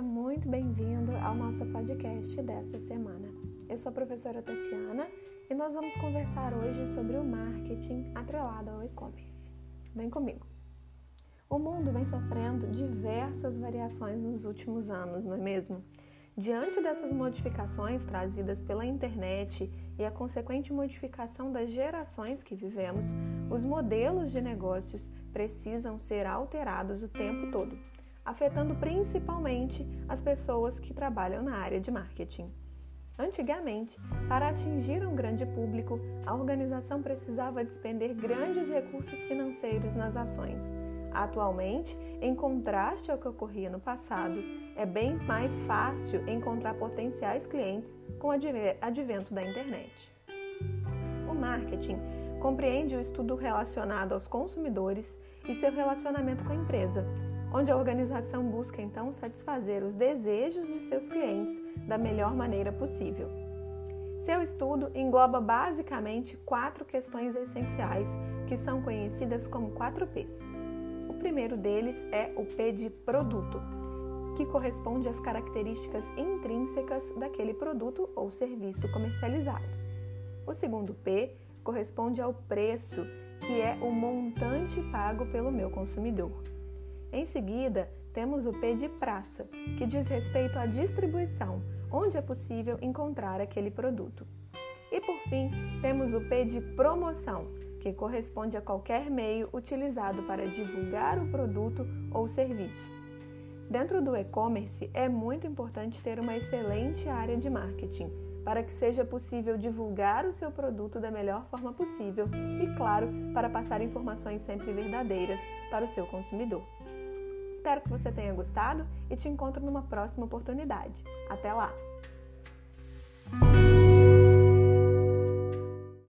muito bem-vindo ao nosso podcast dessa semana. Eu sou a professora Tatiana e nós vamos conversar hoje sobre o marketing atrelado ao e-commerce. Vem comigo! O mundo vem sofrendo diversas variações nos últimos anos, não é mesmo? Diante dessas modificações trazidas pela internet e a consequente modificação das gerações que vivemos, os modelos de negócios precisam ser alterados o tempo todo afetando principalmente as pessoas que trabalham na área de marketing. Antigamente, para atingir um grande público, a organização precisava despender grandes recursos financeiros nas ações. Atualmente, em contraste ao que ocorria no passado, é bem mais fácil encontrar potenciais clientes com o advento da internet. O marketing compreende o estudo relacionado aos consumidores e seu relacionamento com a empresa, onde a organização busca então satisfazer os desejos de seus clientes da melhor maneira possível. Seu estudo engloba basicamente quatro questões essenciais que são conhecidas como 4 Ps. O primeiro deles é o P de produto, que corresponde às características intrínsecas daquele produto ou serviço comercializado. O segundo P corresponde ao preço, que é o montante pago pelo meu consumidor. Em seguida, temos o P de praça, que diz respeito à distribuição, onde é possível encontrar aquele produto. E por fim, temos o P de promoção, que corresponde a qualquer meio utilizado para divulgar o produto ou serviço. Dentro do e-commerce, é muito importante ter uma excelente área de marketing, para que seja possível divulgar o seu produto da melhor forma possível e, claro, para passar informações sempre verdadeiras para o seu consumidor. Espero que você tenha gostado e te encontro numa próxima oportunidade. Até lá!